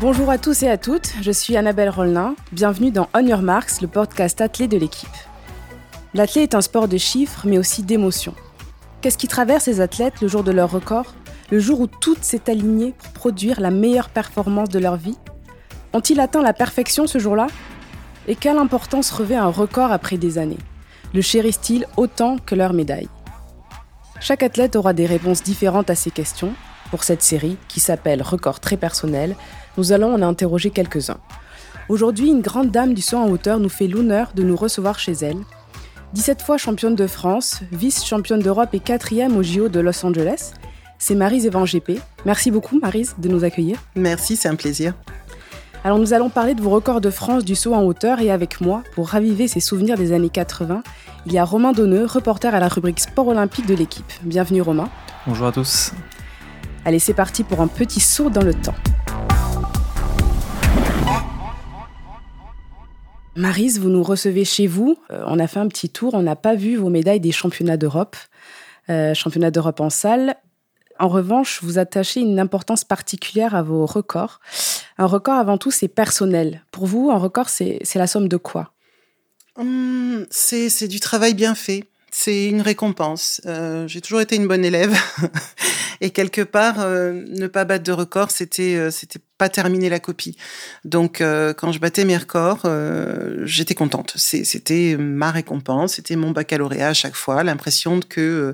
Bonjour à tous et à toutes, je suis Annabelle Rollin. Bienvenue dans On Your Marks, le podcast athlé de l'équipe. L'athlé est un sport de chiffres, mais aussi d'émotions. Qu'est-ce qui traverse les athlètes le jour de leur record Le jour où tout s'est aligné pour produire la meilleure performance de leur vie? Ont-ils atteint la perfection ce jour-là? Et quelle importance revêt un record après des années? Le chérissent-ils autant que leur médaille? Chaque athlète aura des réponses différentes à ces questions pour cette série qui s'appelle Record très personnel nous allons en interroger quelques-uns. Aujourd'hui, une grande dame du saut en hauteur nous fait l'honneur de nous recevoir chez elle. 17 fois championne de France, vice-championne d'Europe et quatrième au JO de Los Angeles, c'est Marise Evan GP. Merci beaucoup Marise de nous accueillir. Merci, c'est un plaisir. Alors nous allons parler de vos records de France du saut en hauteur et avec moi, pour raviver ces souvenirs des années 80, il y a Romain Donneux, reporter à la rubrique Sport olympique de l'équipe. Bienvenue Romain. Bonjour à tous. Allez, c'est parti pour un petit saut dans le temps. Marise, vous nous recevez chez vous. Euh, on a fait un petit tour. On n'a pas vu vos médailles des championnats d'Europe, euh, championnats d'Europe en salle. En revanche, vous attachez une importance particulière à vos records. Un record, avant tout, c'est personnel. Pour vous, un record, c'est la somme de quoi? Hum, C'est du travail bien fait c'est une récompense. Euh, j'ai toujours été une bonne élève et quelque part, euh, ne pas battre de record, c'était euh, c'était pas terminer la copie. Donc quand je battais mes records, j'étais contente. C'était ma récompense, c'était mon baccalauréat à chaque fois, l'impression que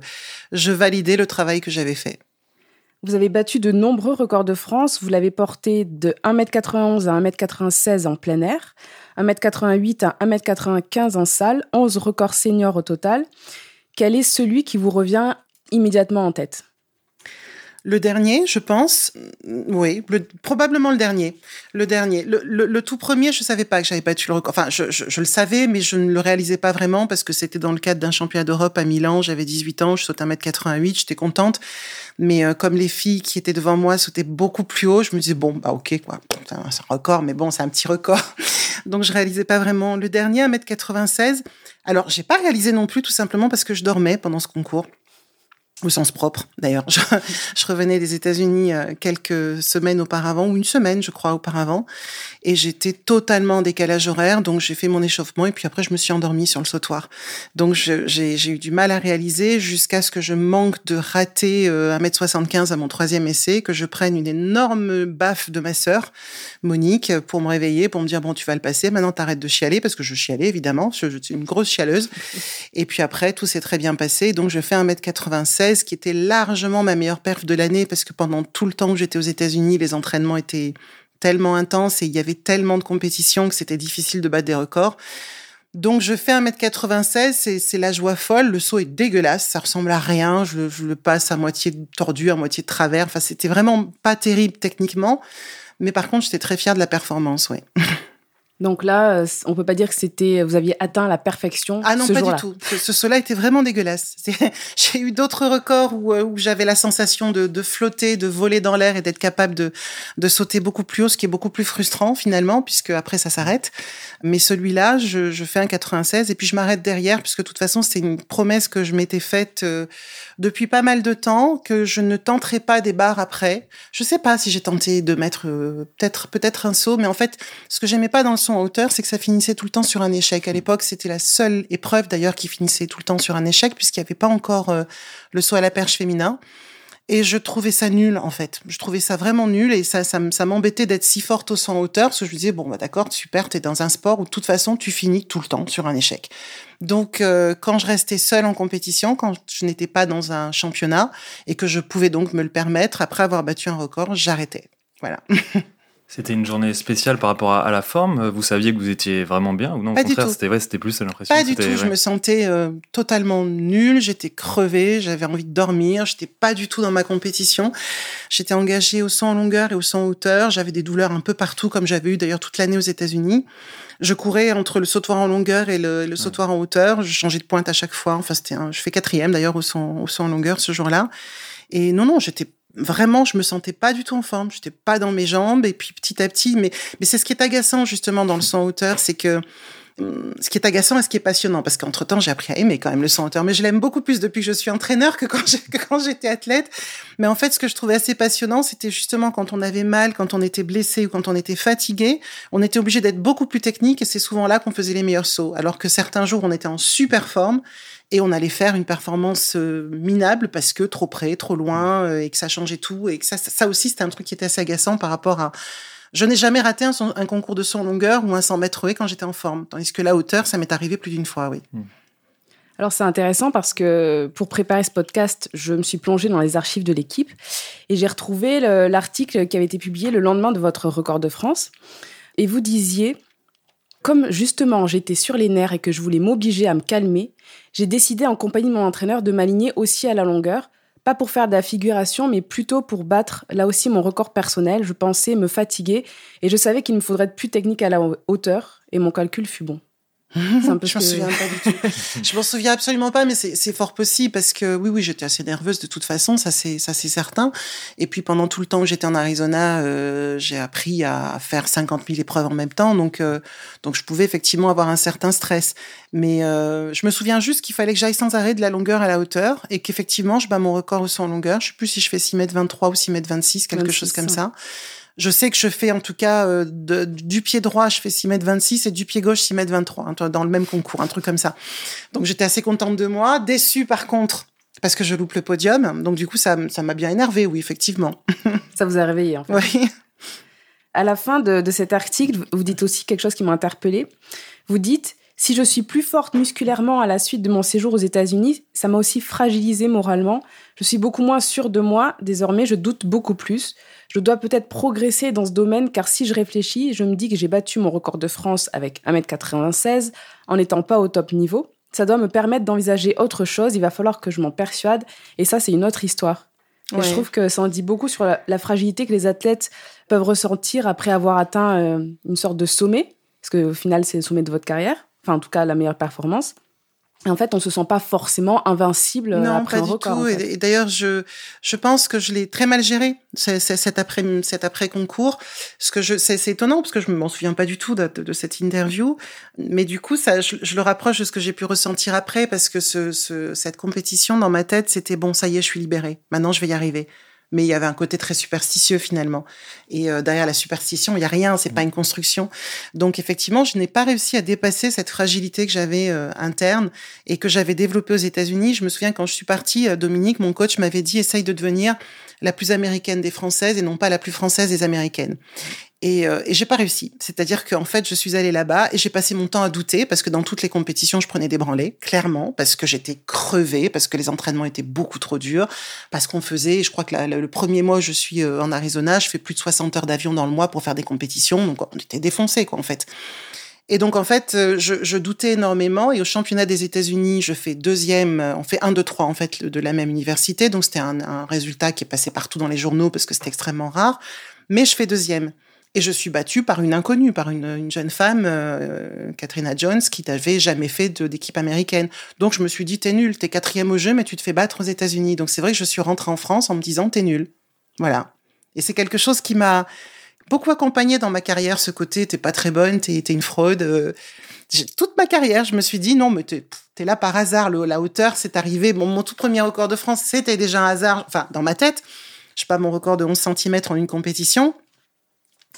je validais le travail que j'avais fait. Vous avez battu de nombreux records de France. Vous l'avez porté de 1m91 à 1m96 en plein air. 1m88 à 1m95 en salle, 11 records seniors au total. Quel est celui qui vous revient immédiatement en tête? Le dernier, je pense, oui, probablement le dernier. Le dernier. Le, tout premier, je savais pas que j'avais battu le record. Enfin, je, le savais, mais je ne le réalisais pas vraiment parce que c'était dans le cadre d'un championnat d'Europe à Milan. J'avais 18 ans, je sautais 1m88, j'étais contente. Mais euh, comme les filles qui étaient devant moi sautaient beaucoup plus haut, je me disais, bon, bah ok, quoi. C'est un record, mais bon, c'est un petit record. Donc, je réalisais pas vraiment. Le dernier, 1m96. Alors, j'ai pas réalisé non plus, tout simplement parce que je dormais pendant ce concours au sens propre d'ailleurs. Je, revenais des États-Unis euh, quelques semaines auparavant, ou une semaine je crois auparavant, et j'étais totalement en décalage horaire, donc j'ai fait mon échauffement et puis après je me suis endormie sur le sautoir. Donc j'ai eu du mal à réaliser jusqu'à ce que je manque de rater euh, 1m75 à mon troisième essai, que je prenne une énorme baffe de ma sœur, Monique, pour me réveiller, pour me dire bon tu vas le passer, maintenant t'arrêtes de chialer, parce que je chialais évidemment, je, suis une grosse chialeuse. Et puis après tout s'est très bien passé, donc je fais 1m96 qui était largement ma meilleure perf de l'année parce que pendant tout le temps où j'étais aux États-Unis, les entraînements étaient tellement intenses et il y avait tellement de compétitions que c'était difficile de battre des records. Donc je fais 1m96, c'est la joie folle, le saut est dégueulasse, ça ressemble à rien, je, le passe à moitié tordu, à moitié de travers, enfin c'était vraiment pas terrible techniquement, mais par contre j'étais très fière de la performance, oui. Donc là, euh, on peut pas dire que c'était, vous aviez atteint la perfection. Ah non, pas du tout. Ce, cela était vraiment dégueulasse. J'ai eu d'autres records où, euh, où j'avais la sensation de, de, flotter, de voler dans l'air et d'être capable de, de sauter beaucoup plus haut, ce qui est beaucoup plus frustrant finalement, puisque après ça s'arrête. Mais celui-là, je, je, fais un 96 et puis je m'arrête derrière, puisque de toute façon, c'est une promesse que je m'étais faite euh, depuis pas mal de temps, que je ne tenterai pas des barres après. Je sais pas si j'ai tenté de mettre peut-être peut-être un saut, mais en fait, ce que j'aimais pas dans le en hauteur, c'est que ça finissait tout le temps sur un échec. À l'époque, c'était la seule épreuve d'ailleurs qui finissait tout le temps sur un échec, puisqu'il n'y avait pas encore euh, le saut à la perche féminin. Et je trouvais ça nul, en fait. Je trouvais ça vraiment nul et ça, ça, m'embêtait d'être si forte au saut en hauteur parce que je me disais, bon, bah, d'accord, super, t'es dans un sport où de toute façon, tu finis tout le temps sur un échec. Donc, euh, quand je restais seule en compétition, quand je n'étais pas dans un championnat et que je pouvais donc me le permettre, après avoir battu un record, j'arrêtais. Voilà. C'était une journée spéciale par rapport à, la forme. Vous saviez que vous étiez vraiment bien ou non Pas Au contraire, c'était c'était plus l'impression. Pas du tout. Je me sentais euh, totalement nulle. J'étais crevée. J'avais envie de dormir. J'étais pas du tout dans ma compétition. J'étais engagée au saut en longueur et au saut en hauteur. J'avais des douleurs un peu partout, comme j'avais eu d'ailleurs toute l'année aux États-Unis. Je courais entre le sautoir en longueur et le, le sautoir en hauteur. Je changeais de pointe à chaque fois. Enfin, c'était. Je fais quatrième d'ailleurs au saut, au saut en longueur ce jour-là. Et non, non, j'étais vraiment, je me sentais pas du tout en forme. J'étais pas dans mes jambes. Et puis petit à petit, mais, mais c'est ce qui est agaçant justement dans le en hauteur, c'est que hum, ce qui est agaçant et ce qui est passionnant, parce qu'entre temps, j'ai appris à aimer quand même le en hauteur, mais je l'aime beaucoup plus depuis que je suis entraîneur que quand j'étais athlète. Mais en fait, ce que je trouvais assez passionnant, c'était justement quand on avait mal, quand on était blessé ou quand on était fatigué, on était obligé d'être beaucoup plus technique et c'est souvent là qu'on faisait les meilleurs sauts. Alors que certains jours, on était en super forme et on allait faire une performance euh, minable parce que trop près, trop loin euh, et que ça changeait tout et que ça, ça aussi, c'était un truc qui était assez agaçant par rapport à je n'ai jamais raté un, un, concours de saut en longueur ou un 100 mètres quand j'étais en forme. Tandis que la hauteur, ça m'est arrivé plus d'une fois, oui. Hmm. Alors c'est intéressant parce que pour préparer ce podcast, je me suis plongée dans les archives de l'équipe et j'ai retrouvé l'article qui avait été publié le lendemain de votre record de France. Et vous disiez, comme justement j'étais sur les nerfs et que je voulais m'obliger à me calmer, j'ai décidé en compagnie de mon entraîneur de m'aligner aussi à la longueur pas pour faire de la figuration, mais plutôt pour battre là aussi mon record personnel. Je pensais me fatiguer et je savais qu'il me faudrait être plus technique à la hauteur et mon calcul fut bon. je m'en souviens pas du tout. je m'en souviens absolument pas, mais c'est fort possible parce que oui, oui, j'étais assez nerveuse de toute façon, ça c'est ça c'est certain. Et puis pendant tout le temps où j'étais en Arizona, euh, j'ai appris à faire 50 000 épreuves en même temps, donc euh, donc je pouvais effectivement avoir un certain stress. Mais euh, je me souviens juste qu'il fallait que j'aille sans arrêt de la longueur à la hauteur et qu'effectivement je bats mon record aussi en longueur. Je sais plus si je fais 6 mètres 23 ou 6 mètres 26, quelque chose comme ça. Je sais que je fais en tout cas euh, du pied droit, je fais 6 mètres 26 et du pied gauche 6 mètres 23 hein, dans le même concours, un truc comme ça. Donc j'étais assez contente de moi, déçue par contre parce que je loupe le podium. Donc du coup ça ça m'a bien énervé, oui effectivement. ça vous a réveillé en fait. Oui. À la fin de, de cet article, vous dites aussi quelque chose qui m'a interpellée. Vous dites si je suis plus forte musculairement à la suite de mon séjour aux États-Unis, ça m'a aussi fragilisé moralement. Je suis beaucoup moins sûre de moi. Désormais, je doute beaucoup plus. Je dois peut-être progresser dans ce domaine car si je réfléchis, je me dis que j'ai battu mon record de France avec 1m96 en n'étant pas au top niveau. Ça doit me permettre d'envisager autre chose. Il va falloir que je m'en persuade. Et ça, c'est une autre histoire. Et je trouve que ça en dit beaucoup sur la, fragilité que les athlètes peuvent ressentir après avoir atteint euh, une sorte de sommet. Parce qu'au final, c'est le sommet de votre carrière enfin en tout cas la meilleure performance. En fait, on se sent pas forcément invincible non, après pas du tout. Et d'ailleurs, je je pense que je l'ai très mal géré cet après cet après concours. Ce que je c'est étonnant parce que je m'en souviens pas du tout de, de, cette interview. Mais du coup, ça, je, je le rapproche de ce que j'ai pu ressentir après parce que ce, ce, cette compétition dans ma tête, c'était bon, ça y est, je suis libérée. Maintenant, je vais y arriver mais il y avait un côté très superstitieux finalement. Et euh, derrière la superstition, il y a rien, c'est pas une construction. Donc effectivement, je n'ai pas réussi à dépasser cette fragilité que j'avais euh, interne et que j'avais développée aux États-Unis. Je me souviens quand je suis partie, euh, Dominique, mon coach m'avait dit essaye de devenir la plus américaine des Françaises et non pas la plus française des Américaines. Et, euh, et j'ai pas réussi. C'est-à-dire qu'en fait, je suis allée là-bas et j'ai passé mon temps à douter parce que dans toutes les compétitions, je prenais des branlées, clairement, parce que j'étais crevée, parce que les entraînements étaient beaucoup trop durs, parce qu'on faisait, je crois que le premier mois, je suis euh, en Arizona, je fais plus de 60 heures d'avion dans le mois pour faire des compétitions, donc on était défoncés, quoi, en fait. Et donc, en fait, euh, je, doutais énormément. Et au championnat des États-Unis, je fais deuxième. On fait un, deux, trois, en fait, de la même université. Donc, c'était un, un résultat qui est passé partout dans les journaux parce que c'était extrêmement rare. Mais je fais deuxième. Et je suis battue par une inconnue, par une, une jeune femme, euh, Katrina Jones, qui n'avait jamais fait d'équipe américaine. Donc je me suis dit, t'es nul, t'es quatrième au jeu, mais tu te fais battre aux États-Unis. Donc c'est vrai que je suis rentrée en France en me disant, t'es nul. Voilà. Et c'est quelque chose qui m'a beaucoup accompagnée dans ma carrière, ce côté, t'es pas très bonne, t'es es une fraude. Euh, toute ma carrière, je me suis dit, non, mais t'es es là par hasard, le, la hauteur, c'est arrivé. Bon, mon tout premier record de France, c'était déjà un hasard, enfin, dans ma tête. Je sais pas, mon record de 11 cm en une compétition.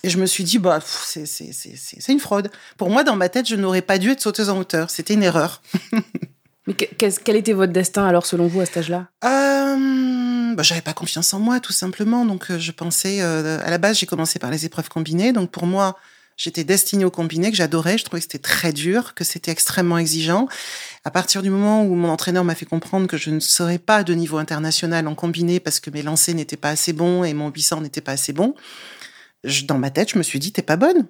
Et je me suis dit, bah, c'est une fraude. Pour moi, dans ma tête, je n'aurais pas dû être sauteuse en hauteur. C'était une erreur. Mais quel était votre destin alors, selon vous, à cet âge-là? Euh, bah, J'avais pas confiance en moi, tout simplement. Donc, euh, je pensais, euh, à la base, j'ai commencé par les épreuves combinées. Donc, pour moi, j'étais destinée au combiné, que j'adorais. Je trouvais que c'était très dur, que c'était extrêmement exigeant. À partir du moment où mon entraîneur m'a fait comprendre que je ne serais pas de niveau international en combiné parce que mes lancers n'étaient pas assez bons et mon bissant n'était pas assez bon, dans ma tête, je me suis dit, t'es pas bonne.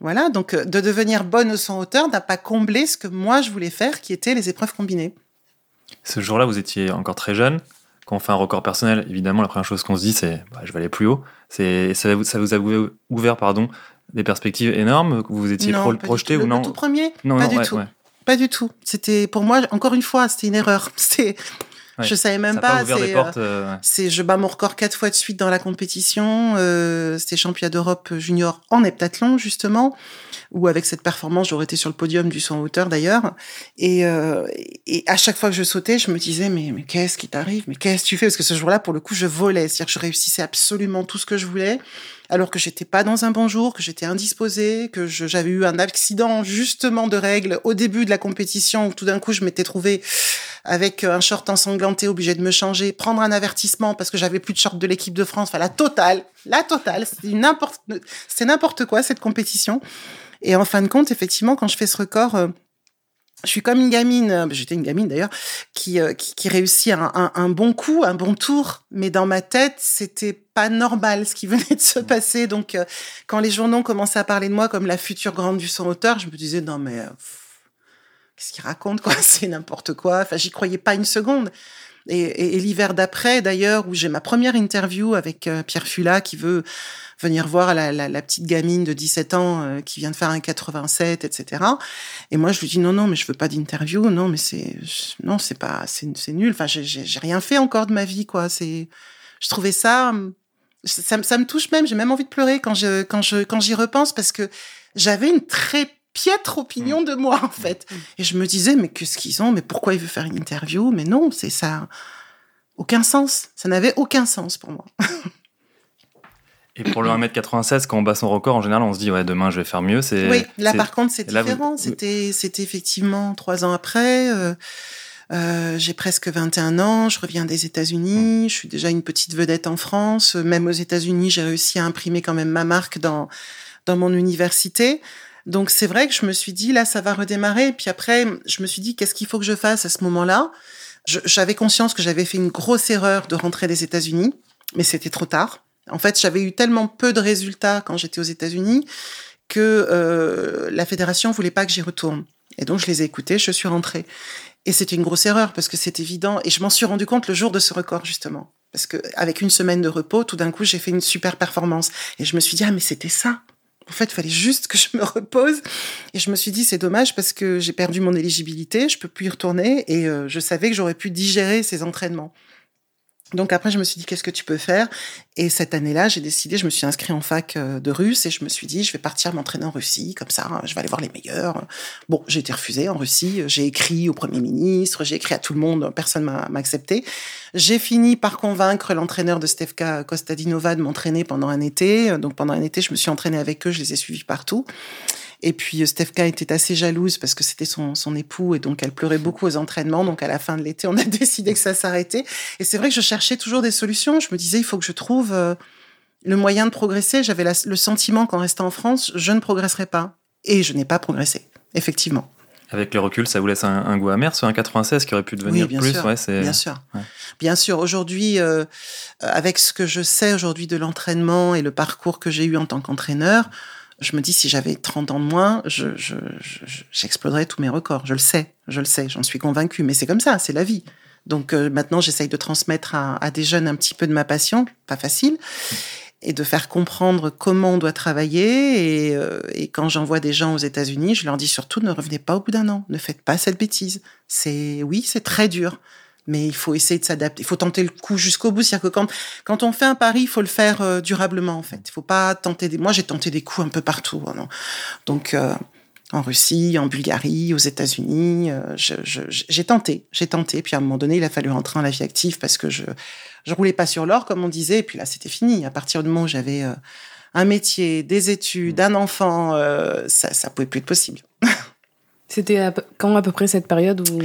Voilà, donc euh, de devenir bonne au sans hauteur n'a pas comblé ce que moi je voulais faire, qui était les épreuves combinées. Ce jour-là, vous étiez encore très jeune. Quand on fait un record personnel, évidemment, la première chose qu'on se dit, c'est bah, je vais aller plus haut. C'est ça, ça, vous a ouvert pardon, des perspectives énormes vous étiez projeté ou non Le tout premier Non, pas du tout. Pas du tout. C'était pour moi encore une fois, c'était une erreur. Je savais même pas. C'est, je bats mon record quatre fois de suite dans la compétition. c'était championnat d'Europe junior en heptathlon justement, où avec cette performance, j'aurais été sur le podium du saut en hauteur d'ailleurs. Et, et à chaque fois que je sautais, je me disais mais mais qu'est-ce qui t'arrive? Mais qu'est-ce que tu fais? Parce que ce jour-là, pour le coup, je volais, c'est-à-dire que je réussissais absolument tout ce que je voulais alors que j'étais pas dans un bon jour, que j'étais indisposée, que j'avais eu un accident justement de règles au début de la compétition où tout d'un coup je m'étais trouvée avec un short ensanglanté, obligée de me changer, prendre un avertissement parce que j'avais plus de short de l'équipe de France, enfin la totale, la totale, c'est n'importe, quoi cette compétition. Et en fin de compte, effectivement, quand je fais ce record, euh, je suis comme une gamine, euh, j'étais une gamine d'ailleurs, qui, euh, réussit un, bon coup, un bon tour, mais dans ma tête, c'était pas normal ce qui venait de se passer. Donc, quand les journaux commençaient à parler de moi comme la future grande du son auteur, je me disais non mais qu'est-ce qu'il raconte quoi? C'est n'importe quoi. Enfin, j'y croyais pas une seconde. Et, et, l'hiver d'après, d'ailleurs, où j'ai ma première interview avec Pierre Fula qui veut venir voir la, la, la petite gamine de 17 ans euh, qui vient de faire un 87, etc. Et moi, je lui dis non, non, mais je veux pas d'interview. Non, mais c'est non, c'est pas, c'est nul. Enfin, j'ai rien fait encore de ma vie, quoi. C'est, je trouvais ça, ça, ça me touche même. J'ai même envie de pleurer quand je quand je quand j'y repense parce que j'avais une très piètre opinion de moi en fait. Et je me disais mais qu'est-ce qu'ils ont? Mais pourquoi il veut faire une interview? Mais non, c'est ça. Aucun sens. Ça n'avait aucun sens pour moi. Et pour le 1m96, quand on bat son record, en général, on se dit, ouais, demain, je vais faire mieux. C'est, oui, là, par contre, c'est différent. C'était, c'était effectivement trois ans après. Euh, euh, j'ai presque 21 ans, je reviens des États-Unis, je suis déjà une petite vedette en France. Même aux États-Unis, j'ai réussi à imprimer quand même ma marque dans, dans mon université. Donc c'est vrai que je me suis dit, là, ça va redémarrer. Puis après, je me suis dit, qu'est-ce qu'il faut que je fasse à ce moment-là? J'avais conscience que j'avais fait une grosse erreur de rentrer des États-Unis, mais c'était trop tard. En fait, j'avais eu tellement peu de résultats quand j'étais aux États-Unis que euh, la fédération voulait pas que j'y retourne. Et donc, je les ai écoutés, je suis rentrée. Et c'était une grosse erreur parce que c'est évident. Et je m'en suis rendu compte le jour de ce record, justement. Parce que avec une semaine de repos, tout d'un coup, j'ai fait une super performance. Et je me suis dit, ah, mais c'était ça. En fait, il fallait juste que je me repose. Et je me suis dit, c'est dommage parce que j'ai perdu mon éligibilité, je peux plus y retourner. Et euh, je savais que j'aurais pu digérer ces entraînements. Donc après, je me suis dit, qu'est-ce que tu peux faire? Et cette année-là, j'ai décidé, je me suis inscrit en fac euh, de russe et je me suis dit, je vais partir m'entraîner en Russie, comme ça, je vais aller voir les meilleurs. Bon, j'ai été refusée en Russie, j'ai écrit au Premier ministre, j'ai écrit à tout le monde, personne m'a accepté. J'ai fini par convaincre l'entraîneur de Stefka Kostadinova de m'entraîner pendant un été. Donc pendant un été, je me suis entraînée avec eux, je les ai suivis partout. Et puis euh, Stefka était assez jalouse parce que c'était son, son époux et donc elle pleurait beaucoup aux entraînements. Donc à la fin de l'été, on a décidé que ça s'arrêtait. Et c'est vrai que je cherchais toujours des solutions. Je me disais, il faut que je trouve euh, le moyen de progresser. J'avais le sentiment qu'en restant en France, je ne progresserais pas. Et je n'ai pas progressé, effectivement. Avec le recul, ça vous laisse un, goût amer sur un 96 qui aurait pu devenir bien plus. Sûr, bien sûr. Bien sûr. Aujourd'hui, euh, avec ce que je sais aujourd'hui de l'entraînement et le parcours que j'ai eu en tant qu'entraîneur, je me dis, si j'avais 30 ans de moins, j'exploserais je, tous mes records. Je le sais, je le sais, j'en suis convaincue. Mais c'est comme ça, c'est la vie. Donc euh, maintenant, j'essaye de transmettre à, à, des jeunes un petit peu de ma passion, pas facile, et de faire comprendre comment on doit travailler. Et, euh, et quand j'envoie des gens aux États-Unis, je leur dis surtout ne revenez pas au bout d'un an, ne faites pas cette bêtise. C'est oui, c'est très dur mais il faut essayer de s'adapter. Il faut tenter le coup jusqu'au bout. C'est-à-dire que quand, quand on fait un pari, il faut le faire euh, durablement, en fait. Il faut pas tenter des... Moi, j'ai tenté des coups un peu partout. Hein, Donc, euh, en Russie, en Bulgarie, aux États-Unis, euh, j'ai tenté, j'ai tenté. Puis à un moment donné, il a fallu rentrer en la vie active parce que je je roulais pas sur l'or, comme on disait. Et puis là, c'était fini. À partir du moment où j'avais un métier, des études, un enfant, ça, ça pouvait plus être possible. C'était quand à peu près cette période où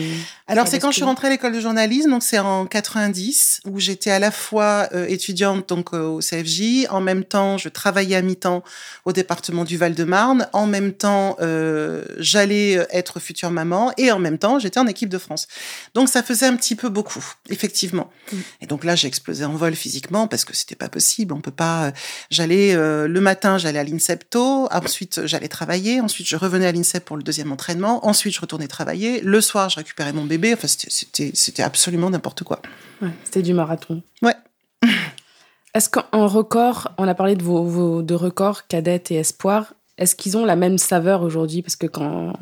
Alors c'est quand je suis rentrée à l'école de journalisme, donc c'est en 90 où j'étais à la fois euh, étudiante donc euh, au CFJ, en même temps je travaillais à mi-temps au département du Val-de-Marne, en même temps euh, j'allais être future maman et en même temps j'étais en équipe de France. Donc ça faisait un petit peu beaucoup, effectivement. Mm. Et donc là j'ai explosé en vol physiquement parce que c'était pas possible, on peut pas. J'allais le matin j'allais à l'Incepto, ensuite j'allais travailler, ensuite je revenais à l'Incep pour le deuxième entraînement Ensuite, je retournais travailler. Le soir, je récupérais mon bébé. Enfin, c'était absolument n'importe quoi. c'était du marathon. Ouais. Est-ce qu'en record, on a parlé de vos, deux records, cadette et espoir, est-ce qu'ils ont la même saveur aujourd'hui? Parce que quand,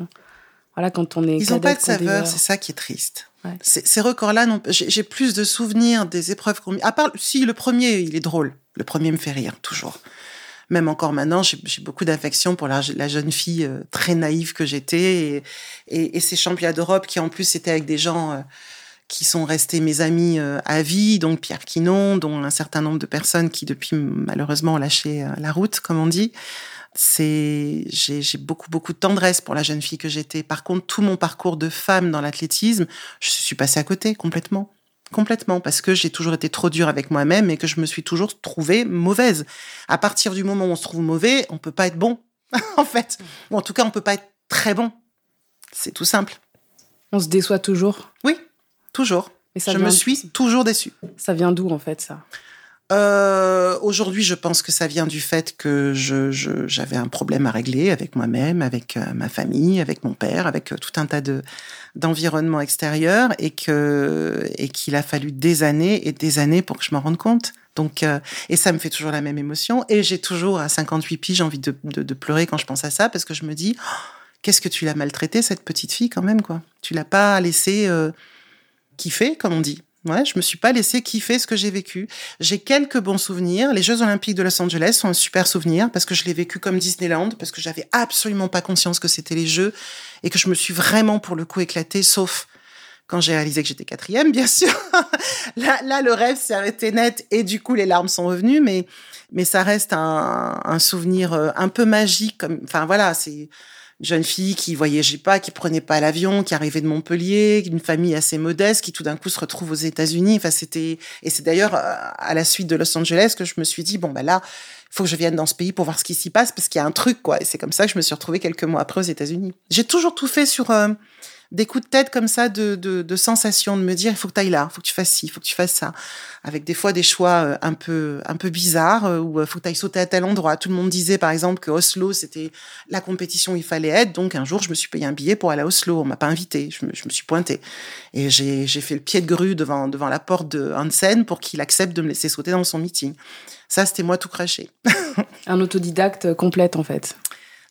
voilà, quand on est Ils n'ont pas de saveur, c'est ça qui est triste. Ces, records-là, j'ai plus de souvenirs des épreuves qu'on... À part, si le premier, il est drôle. Le premier me fait rire, toujours. Même encore maintenant, j'ai beaucoup d'affection pour la, jeune fille euh, très naïve que j'étais. Et, ces championnats d'Europe qui, en plus, étaient avec des gens... Euh, qui sont restés mes amis euh, à vie, donc Pierre Quinon, dont un certain nombre de personnes qui depuis malheureusement ont lâché la route, comme on dit c'est j'ai beaucoup beaucoup de tendresse pour la jeune fille que j'étais. Par contre, tout mon parcours de femme dans l'athlétisme, je suis passée à côté complètement. Complètement, parce que j'ai toujours été trop dure avec moi-même et que je me suis toujours trouvée mauvaise. À partir du moment où on se trouve mauvais, on peut pas être bon, en fait. Ou en tout cas, on peut pas être très bon. C'est tout simple. On se déçoit toujours Oui, toujours. Et ça je me suis toujours déçue. Ça vient d'où, en fait, ça? Euh, Aujourd'hui, je pense que ça vient du fait que je, j'avais un problème à régler avec moi-même, avec euh, ma famille, avec mon père, avec euh, tout un tas de d'environnements extérieurs, et que et qu'il a fallu des années et des années pour que je m'en rende compte. Donc, euh, et ça me fait toujours la même émotion. Et j'ai toujours à 58 piges envie de, de, de, pleurer quand je pense à ça, parce que je me dis, oh, qu'est-ce que tu l'as maltraité cette petite fille quand même quoi? Tu l'as pas laissée euh, kiffer, comme on dit. Ouais, je me suis pas laissé kiffer ce que j'ai vécu. J'ai quelques bons souvenirs. Les Jeux Olympiques de Los Angeles sont un super souvenir parce que je l'ai vécu comme Disneyland, parce que j'avais absolument pas conscience que c'était les Jeux et que je me suis vraiment pour le coup éclatée, sauf quand j'ai réalisé que j'étais quatrième, bien sûr. là, là, le rêve s'est arrêté net et du coup les larmes sont revenues, mais mais ça reste un, souvenir euh, un peu magique. Enfin voilà, c'est jeune fille qui voyageait pas, qui prenait pas l'avion, qui arrivait de Montpellier, une famille assez modeste, qui tout d'un coup se retrouve aux États-Unis. Enfin, c'était et c'est d'ailleurs euh, à la suite de Los Angeles que je me suis dit bon bah là, faut que je vienne dans ce pays pour voir ce qui s'y passe parce qu'il y a un truc quoi. Et c'est comme ça que je me suis retrouvée quelques mois après aux États-Unis. J'ai toujours tout fait sur euh, des coups de tête comme ça de, de, de sensations, de me dire il faut que tu ailles là, il faut que tu fasses ci, il faut que tu fasses ça, avec des fois des choix euh, un peu un peu bizarres euh, où il euh, faut que tu ailles sauter à tel endroit. Tout le monde disait par exemple que Oslo c'était la compétition où il fallait être, donc un jour je me suis payé un billet pour aller à Oslo, on m'a pas invité, je me, je me suis pointée et j'ai j'ai fait le pied de grue devant devant la porte de Hansen pour qu'il accepte de me laisser sauter dans son meeting. Ça c'était moi tout craché. un autodidacte complète en fait.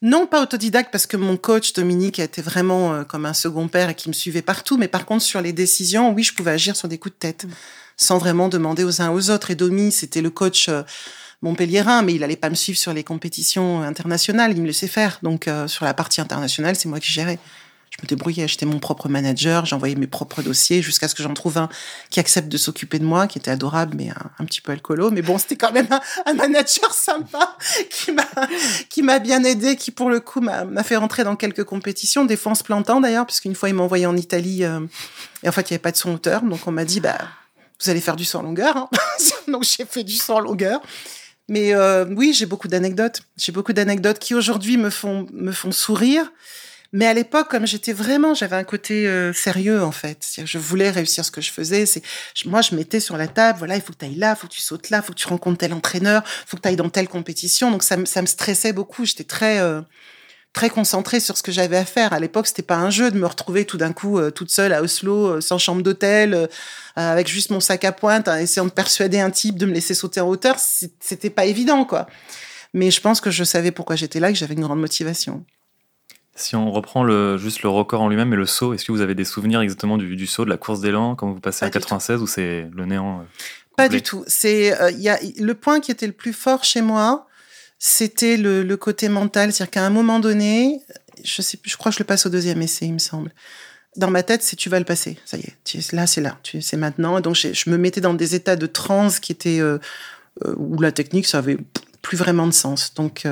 Non, pas autodidacte parce que mon coach Dominique était vraiment euh, comme un second père et qui me suivait partout. Mais par contre, sur les décisions, oui, je pouvais agir sur des coups de tête, mm. sans vraiment demander aux uns aux autres. Et Domi, c'était le coach euh, montpelliérain, mais il allait pas me suivre sur les compétitions internationales. Il me laissait faire. Donc euh, sur la partie internationale, c'est moi qui gérais je me débrouillais, j'étais mon propre manager, j'envoyais mes propres dossiers jusqu'à ce que j'en trouve un qui accepte de s'occuper de moi, qui était adorable, mais un, petit peu alcoolo. Mais bon, c'était quand même un, manager sympa qui m'a, qui m'a bien aidé, qui pour le coup m'a, fait rentrer dans quelques compétitions, des fois en se plantant d'ailleurs, puisqu'une fois il m'a envoyé en Italie, euh, et en fait il n'y avait pas de son auteur, donc on m'a dit, bah, vous allez faire du son longueur. Hein. donc j'ai fait du son longueur. Mais euh, oui, j'ai beaucoup d'anecdotes. J'ai beaucoup d'anecdotes qui aujourd'hui me font me font sourire mais à l'époque, comme j'étais vraiment, j'avais un côté euh, sérieux en fait. Je voulais réussir ce que je faisais. C'est moi, je mettais sur la table, voilà, il faut que tu ailles là, il faut que tu sautes là, il faut que tu rencontres tel entraîneur, il faut que tu ailles dans telle compétition. Donc ça, ça me stressait beaucoup. J'étais très euh, très concentrée sur ce que j'avais à faire. À l'époque, c'était pas un jeu de me retrouver tout d'un coup euh, toute seule à Oslo, sans chambre d'hôtel, avec juste mon sac à pointe, hein, essayant de persuader un type de me laisser sauter en hauteur. C'était pas évident, quoi. Mais je pense que je savais pourquoi j'étais là, que j'avais une grande motivation. Si on reprend le, juste le record en lui-même et le saut, est-ce que vous avez des souvenirs exactement du, du saut, de la course d'élan, quand vous passez à 96 ou c'est le néant euh, Pas du tout. C'est euh, il le point qui était le plus fort chez moi, c'était le, le, côté mental, c'est-à-dire qu'à un moment donné, je sais plus, je crois que je le passe au deuxième essai, il me semble. Dans ma tête, c'est tu vas le passer. Ça y est, là, c'est là, c'est maintenant. Donc je, me mettais dans des états de transe qui étaient euh, où la technique, ça avait plus vraiment de sens. Donc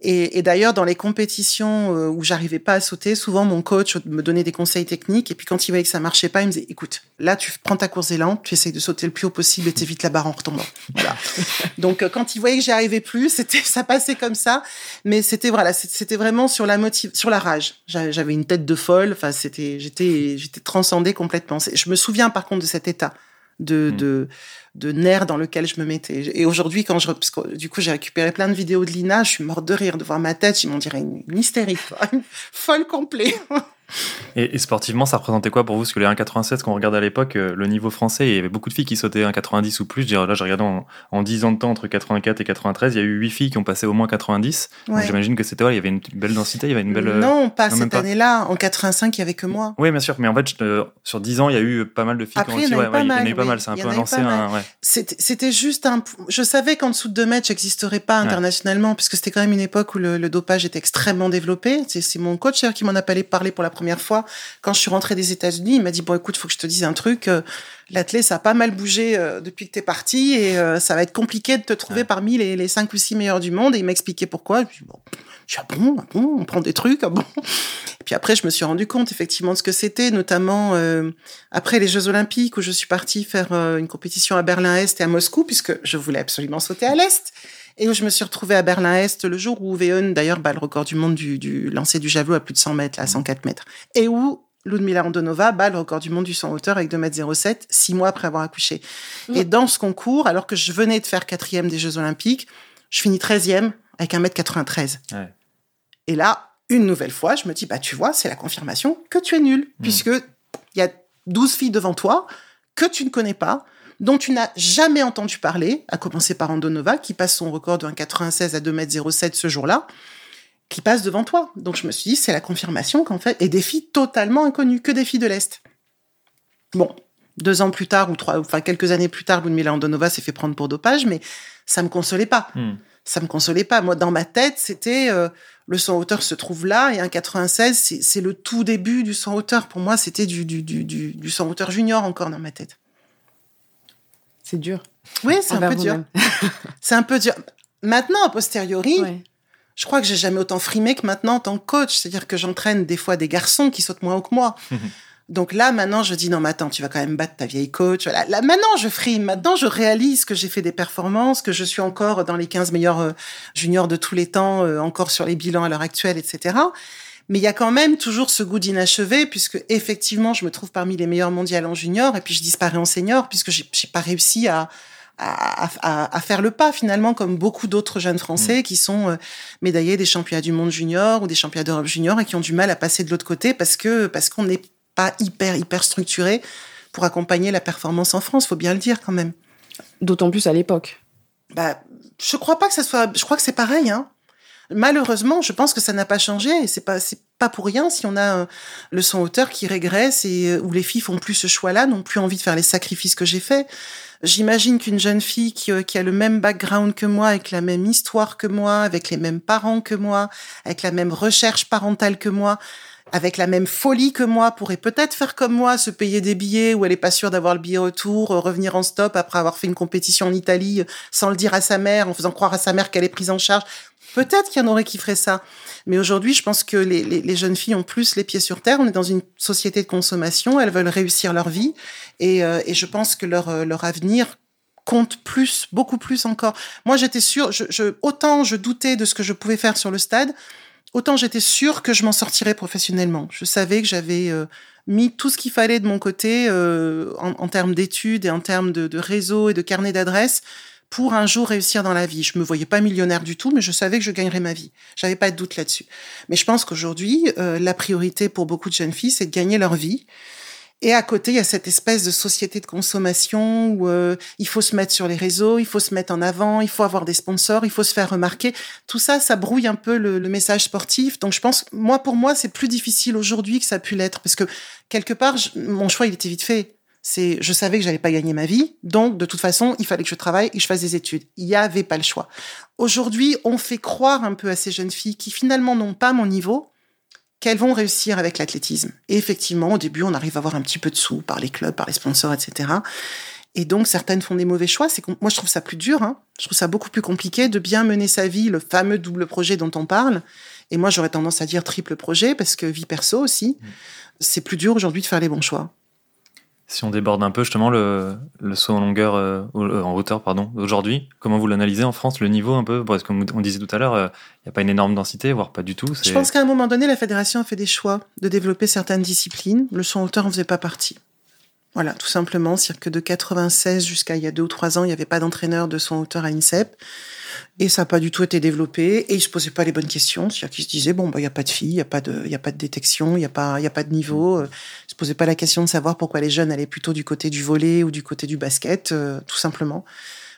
et, et d'ailleurs, dans les compétitions euh, où j'arrivais pas à sauter, souvent mon coach me donnait des conseils techniques. Et puis quand il voyait que ça marchait pas, il me disait "Écoute, là, tu prends ta course d'élan, tu essayes de sauter le plus haut possible et t'évites la barre en retombant." Voilà. Donc euh, quand il voyait que j'y arrivais plus, c'était ça passait comme ça. Mais c'était voilà, c'était vraiment sur la motive, sur la rage. J'avais une tête de folle. Enfin, c'était, j'étais, j'étais transcendée complètement. Je me souviens par contre de cet état de, mm. de, de nerfs dans lequel je me mettais. Et aujourd'hui, quand je, parce que, du coup, j'ai récupéré plein de vidéos de Lina, je suis morte de rire de voir ma tête, ils m'ont dirait une, hystérique, une folle complète. Et, sportivement, ça représentait quoi pour vous? Parce que les 1,87, quand on regardait à l'époque, euh, le niveau français, il y avait beaucoup de filles qui sautaient 1,90 ou plus. Je dirais, là, j'ai regardé en, 10 ans de temps, entre 84 et 93, il y a eu 8 filles qui ont passé au moins 90. J'imagine que c'était, il y avait une belle densité, il y avait une belle. Euh, non, pas cette année-là. En 85, il y avait que moi. Oui, bien sûr. Mais en fait, sur 10 ans, il y a eu pas mal de filles qui ont aussi. Il y en a eu pas mal. C'est un peu un ancien. C'était juste un. Je savais qu'en dessous de 2 mètres, j'existerais pas internationalement, puisque c'était quand même une époque où le, dopage était extrêmement développé. C'est mon coach qui m'en a parlé pour la première fois quand je suis rentrée des États-Unis, il m'a dit bon écoute, faut que je te dise un truc. Euh, L'athlète, ça a pas mal bougé euh, depuis que tu es parti et euh, ça va être compliqué de te trouver parmi les, les 5 ou 6 meilleurs du monde. Et il m'a expliqué pourquoi. Je bon, je ah bon, ah bon, on prend des trucs, ah bon. Et puis après, je me suis rendu compte effectivement de ce que c'était, notamment après les Jeux Olympiques où je suis partie faire une compétition à Berlin-Est et à Moscou puisque je voulais absolument sauter à l'Est et où je me suis retrouvée à Berlin-Est le jour où Veon, d'ailleurs, bat le record du monde du, du lancer du javelot à plus de 100 mètres, à 104 mètres. Et où Ludmila Andonova bat le record du monde du 100 hauteur avec 2,07 m, six mois après avoir accouché. Et dans ce concours, alors que je venais de faire quatrième des Jeux Olympiques, je finis 13e avec 1m93. Ouais. Et là, une nouvelle fois, je me dis, bah, tu vois, c'est la confirmation que tu es nul, hmm. puisque il y a 12 filles devant toi que tu ne connais pas, dont tu n'as jamais entendu parler, à commencer par Andonova, qui passe son record de 1,96 à 2,07 m ce jour-là qui passe devant toi. Donc je me suis dit, c'est la confirmation qu'en fait, et des filles totalement inconnues, que des filles de l'Est. Bon, deux ans plus tard, ou trois, enfin quelques années plus tard, Ludmila Andonova s'est fait prendre pour dopage, mais ça me consolait pas. Hmm. Ça me consolait pas. Moi, dans ma tête, c'était euh, le son hauteur se trouve là, et un 96, c'est le tout début du son hauteur. Pour moi, c'était du, du, du, du, du son hauteur junior encore dans ma tête. C'est dur. Oui, c'est un peu dur. c'est un peu dur. Maintenant, a posteriori, je crois que j'ai jamais autant frimé que maintenant en tant que coach. C'est-à-dire que j'entraîne des fois des garçons qui sautent moins haut que moi. Donc là, maintenant, je dis non, mais attends, tu vas quand même battre ta vieille coach. Là, là maintenant, je frime. Maintenant, je réalise que j'ai fait des performances, que je suis encore dans les 15 meilleurs euh, juniors de tous les temps, euh, encore sur les bilans à l'heure actuelle, etc. Mais il y a quand même toujours ce goût d'inachevé, puisque effectivement, je me trouve parmi les meilleurs mondiaux en junior, et puis je disparais en senior, puisque j'ai pas réussi à, à, faire le pas finalement comme beaucoup d'autres jeunes Français mm. qui sont euh, médaillés des championnats du monde junior ou des championnats d'Europe junior et qui ont du mal à passer de l'autre côté parce que parce qu'on n'est pas hyper hyper structuré pour accompagner la performance en France, faut bien le dire quand même. D'autant plus à l'époque. Bah, je crois pas que ça soit. Je crois que c'est pareil. Hein. Malheureusement, je pense que ça n'a pas changé et c'est pas c'est pas pour rien si on a euh, le son hauteur qui régresse et euh, où les filles font plus ce choix-là, n'ont plus envie de faire les sacrifices que j'ai faits. J'imagine qu'une jeune fille qui, euh, qui, a le même background que moi, avec la même histoire que moi, avec les mêmes parents que moi, avec la même recherche parentale que moi, avec la même folie que moi, pourrait peut-être faire comme moi, se payer des billets où elle est pas sûre d'avoir le billet retour, euh, revenir en stop après avoir fait une compétition en Italie euh, sans le dire à sa mère, en faisant croire à sa mère qu'elle est prise en charge. Peut-être qu'il y en aurait qui feraient ça. Mais aujourd'hui, je pense que les, jeunes filles ont plus les pieds sur terre. On est dans une société de consommation. Elles veulent réussir leur vie. Et, euh, je pense que leur, avenir compte plus, beaucoup plus encore. Moi, j'étais sûre, autant je doutais de ce que je pouvais faire sur le stade, autant j'étais sûre que je m'en sortirais professionnellement. Je savais que j'avais euh, mis tout ce qu'il fallait de mon côté euh, en, en, termes d'études et en termes de, de réseau et de carnet d'adresses pour un jour réussir dans la vie. Je me voyais pas millionnaire du tout, mais je savais que je gagnerais ma vie. J'avais pas de doute là-dessus. Mais je pense qu'aujourd'hui, euh, la priorité pour beaucoup de jeunes filles, c'est de gagner leur vie. Et à côté, il y a cette espèce de société de consommation où euh, il faut se mettre sur les réseaux, il faut se mettre en avant, il faut avoir des sponsors, il faut se faire remarquer. Tout ça, ça brouille un peu le, le message sportif. Donc je pense, moi pour moi, c'est plus difficile aujourd'hui que ça a pu l'être parce que quelque part, mon choix il était vite fait. C'est, je savais que j'allais pas gagner ma vie, donc de toute façon, il fallait que je travaille et que je fasse des études. Il y avait pas le choix. Aujourd'hui, on fait croire un peu à ces jeunes filles qui finalement n'ont pas mon niveau, qu'elles vont réussir avec l'athlétisme. Et effectivement, au début, on arrive à avoir un petit peu de sous par les clubs, par les sponsors, etc. Et donc, certaines font des mauvais choix. C'est moi, je trouve ça plus dur. Hein. Je trouve ça beaucoup plus compliqué de bien mener sa vie, le fameux double projet dont on parle. Et moi, j'aurais tendance à dire triple projet parce que vie perso aussi. Mmh. C'est plus dur aujourd'hui de faire les bons choix. Si on déborde un peu justement le, le saut en longueur, euh, euh, en hauteur, pardon, aujourd'hui, comment vous l'analysez en France, le niveau un peu? Parce que comme on disait tout à l'heure, il euh, n'y a pas une énorme densité, voire pas du tout. Je pense qu'à un moment donné, la fédération a fait des choix de développer certaines disciplines. Le saut en hauteur en faisait pas partie. Voilà, tout simplement. C'est-à-dire que de 96 jusqu'à il y a deux ou trois ans, il n'y avait pas d'entraîneur de son hauteur à INSEP. Et ça n'a pas du tout été développé. Et ils se posaient pas les bonnes questions. C'est-à-dire qu'ils se disaient, bon, bah, il n'y a pas de filles, il n'y a pas de, il a pas de détection, il n'y a pas, il y a pas de niveau. Ils se posaient pas la question de savoir pourquoi les jeunes allaient plutôt du côté du volet ou du côté du basket, euh, tout simplement.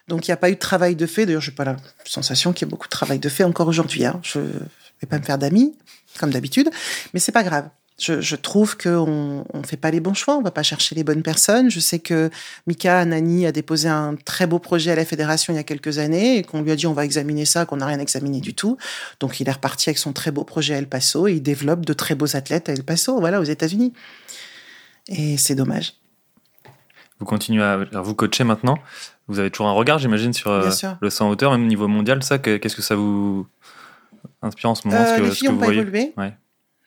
Donc, il n'y a pas eu de travail de fait. D'ailleurs, j'ai pas la sensation qu'il y ait beaucoup de travail de fait encore aujourd'hui. Hein. Je vais pas me faire d'amis, comme d'habitude. Mais c'est pas grave. Je, je, trouve qu'on ne fait pas les bons choix, on va pas chercher les bonnes personnes. Je sais que Mika Anani a déposé un très beau projet à la fédération il y a quelques années et qu'on lui a dit on va examiner ça, qu'on n'a rien examiné du tout. Donc il est reparti avec son très beau projet à El Paso et il développe de très beaux athlètes à El Paso, voilà, aux États-Unis. Et c'est dommage. Vous continuez à vous coacher maintenant. Vous avez toujours un regard, j'imagine, sur euh, le 100 hauteur, même au niveau mondial. Ça, qu'est-ce que ça vous inspire en ce moment euh, ce que, Les filles n'ont pas évolué. Ouais.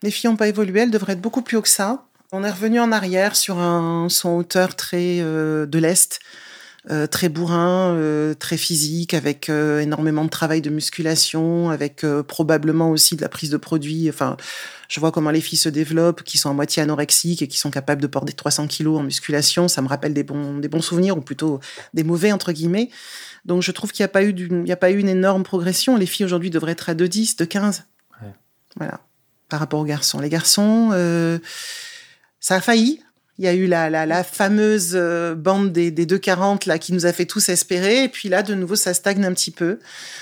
Les filles n'ont pas évolué, elles devraient être beaucoup plus haut que ça. On est revenu en arrière sur un son hauteur très euh, de l'Est, euh, très bourrin, euh, très physique, avec énormément de travail de musculation, avec probablement aussi de la prise de produits. Enfin, je vois comment les filles se développent, qui sont à moitié anorexiques et qui sont capables de porter 300 kilos en musculation. Ça me rappelle des bons, des bons souvenirs, ou plutôt des mauvais, entre guillemets. Donc je trouve qu'il n'y a, pas eu il n'y a pas eu une énorme progression. Les filles aujourd'hui devraient être à 2, 10, 2, 15. Ouais. Voilà par rapport aux garçons. Les garçons, euh, ça a failli. Il y a eu la, la, la fameuse euh, bande des, des 2,40 là qui nous a fait tous espérer. Et puis là, de nouveau, ça stagne un petit peu.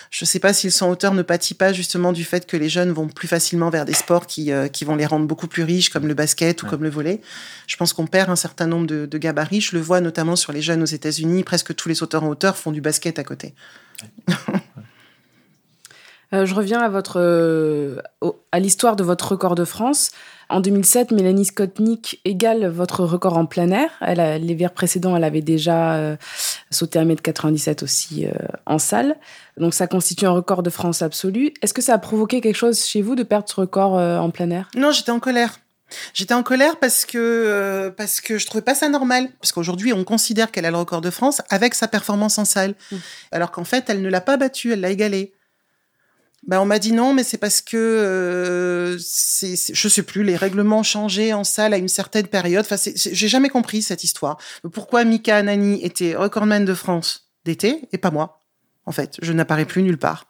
Je ne sais pas si le son ne pâtit pas justement du fait que les jeunes vont plus facilement vers des sports qui, euh, qui vont les rendre beaucoup plus riches, comme le basket ou ouais. comme le volet. Je pense qu'on perd un certain nombre de, de, gabarits. Je le vois notamment sur les jeunes aux États-Unis. Presque tous les sauteurs en hauteur font du basket à côté. Euh, je reviens à votre euh, à l'histoire de votre record de France. En 2007, Mélanie Skotnik égale votre record en plein air. Elle a, l'hiver précédent, elle avait déjà euh, sauté 1m97 aussi euh, en salle. Donc ça constitue un record de France absolu. Est-ce que ça a provoqué quelque chose chez vous de perdre ce record euh, en plein air? Non, j'étais en colère. J'étais en colère parce que euh, parce que je trouvais pas ça normal parce qu'aujourd'hui on considère qu'elle a le record de France avec sa performance en salle mmh. alors qu'en fait elle ne l'a pas battu, elle l'a égalé. Ben, on m'a dit non, mais c'est parce que euh, c'est, je sais plus, les règlements changeaient en salle à une certaine période. Enfin, j'ai jamais compris cette histoire. Pourquoi Mika Anani était recordman de France d'été et pas moi En fait, je n'apparais plus nulle part.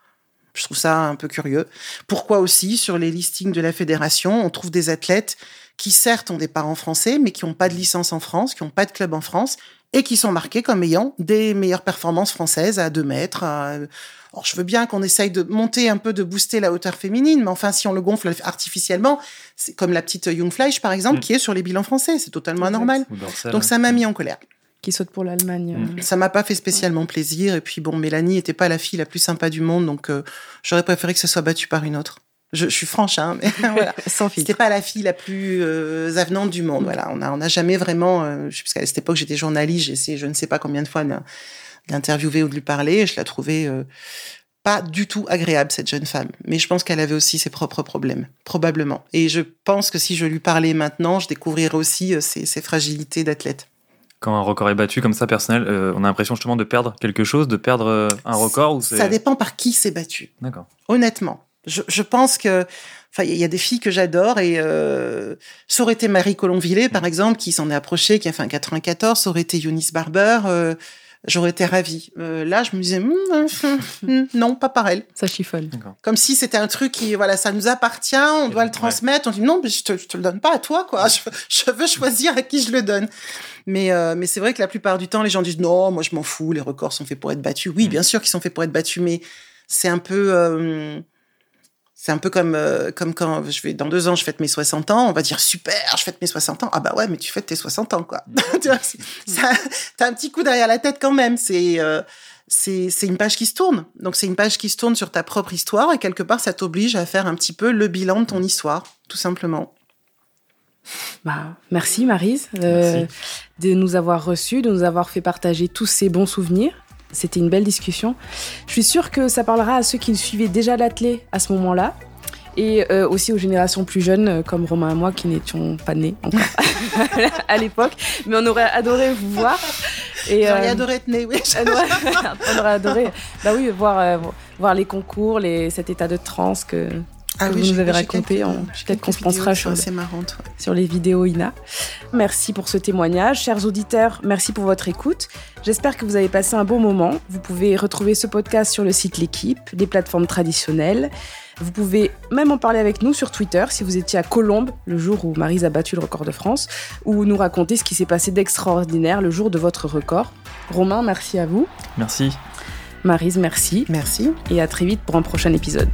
Je trouve ça un peu curieux. Pourquoi aussi, sur les listings de la fédération, on trouve des athlètes qui certes ont des parents français, mais qui n'ont pas de licence en France, qui n'ont pas de club en France, et qui sont marqués comme ayant des meilleures performances françaises à 2 mètres. Alors, je veux bien qu'on essaye de monter un peu, de booster la hauteur féminine, mais enfin, si on le gonfle artificiellement, c'est comme la petite Jungfleisch, par exemple, mmh. qui est sur les bilans français. C'est totalement anormal. Donc, ça m'a mis en colère qui saute pour l'Allemagne. Mmh. Ça m'a pas fait spécialement plaisir. Et puis bon, Mélanie était pas la fille la plus sympa du monde, donc euh, j'aurais préféré que ce soit battu par une autre. Je, je suis franche, hein, mais voilà. Sans C'était pas la fille la plus euh, avenante du monde. Voilà, on a, on a jamais vraiment. Euh, puisqu'à cette époque j'étais journaliste, j'ai essayé, je ne sais pas combien de fois d'interviewer ou de lui parler. Et je la trouvais euh, pas du tout agréable cette jeune femme. Mais je pense qu'elle avait aussi ses propres problèmes, probablement. Et je pense que si je lui parlais maintenant, je découvrirais aussi euh, ses, ses fragilités d'athlète quand un record est battu comme ça personnel, euh, on a l'impression justement de perdre quelque chose, de perdre euh, un record ou Ça dépend par qui c'est battu. D'accord. Honnêtement, je, je, pense que, enfin, il y a des filles que j'adore et euh, ça aurait été Marie Colomvillé, par exemple, qui s'en est approchée, qui a fait un 94, ça aurait été Eunice Barber. Euh, j'aurais été ravie. Euh, là, je me disais, mm, non, pas par elle. Ça chiffonne. Comme si c'était un truc qui, voilà, ça nous appartient, on doit le transmettre. Ouais. On dit, non, mais je te, je te le donne pas à toi, quoi. Je, je, veux choisir à qui je le donne. Mais, euh, mais c'est vrai que la plupart du temps, les gens disent, non, moi, je m'en fous, les records sont faits pour être battus. Oui, bien sûr qu'ils sont faits pour être battus, mais c'est un peu... C'est un peu comme, euh, comme quand je vais, dans deux ans, je fête mes 60 ans, on va dire super, je fête mes 60 ans. Ah bah ouais, mais tu fêtes tes 60 ans, quoi. tu vois, ça, t'as un petit coup derrière la tête quand même. C'est, euh, c'est, c'est une page qui se tourne. Donc c'est une page qui se tourne sur ta propre histoire et quelque part, ça t'oblige à faire un petit peu le bilan de ton histoire, tout simplement. Bah, merci Marise euh, de nous avoir reçus, de nous avoir fait partager tous ces bons souvenirs. C'était une belle discussion. Je suis sûre que ça parlera à ceux qui suivaient déjà l'athlé à ce moment-là et euh, aussi aux générations plus jeunes euh, comme Romain et moi qui n'étions pas nés encore à l'époque. Mais on aurait adoré vous voir. Et, euh, adoré être né, oui. on aurait adoré bah oui, voir, voir les concours, les, cet état de transe que, ah que vous nous avez raconté. Peut-être qu'on se pensera sur, sur les vidéos INA. Merci pour ce témoignage. Chers auditeurs, merci pour votre écoute. J'espère que vous avez passé un bon moment. Vous pouvez retrouver ce podcast sur le site L'équipe, les plateformes traditionnelles. Vous pouvez même en parler avec nous sur Twitter si vous étiez à Colombes le jour où Marise a battu le record de France, ou nous raconter ce qui s'est passé d'extraordinaire le jour de votre record. Romain, merci à vous. Merci. Marise, merci. Merci. Et à très vite pour un prochain épisode.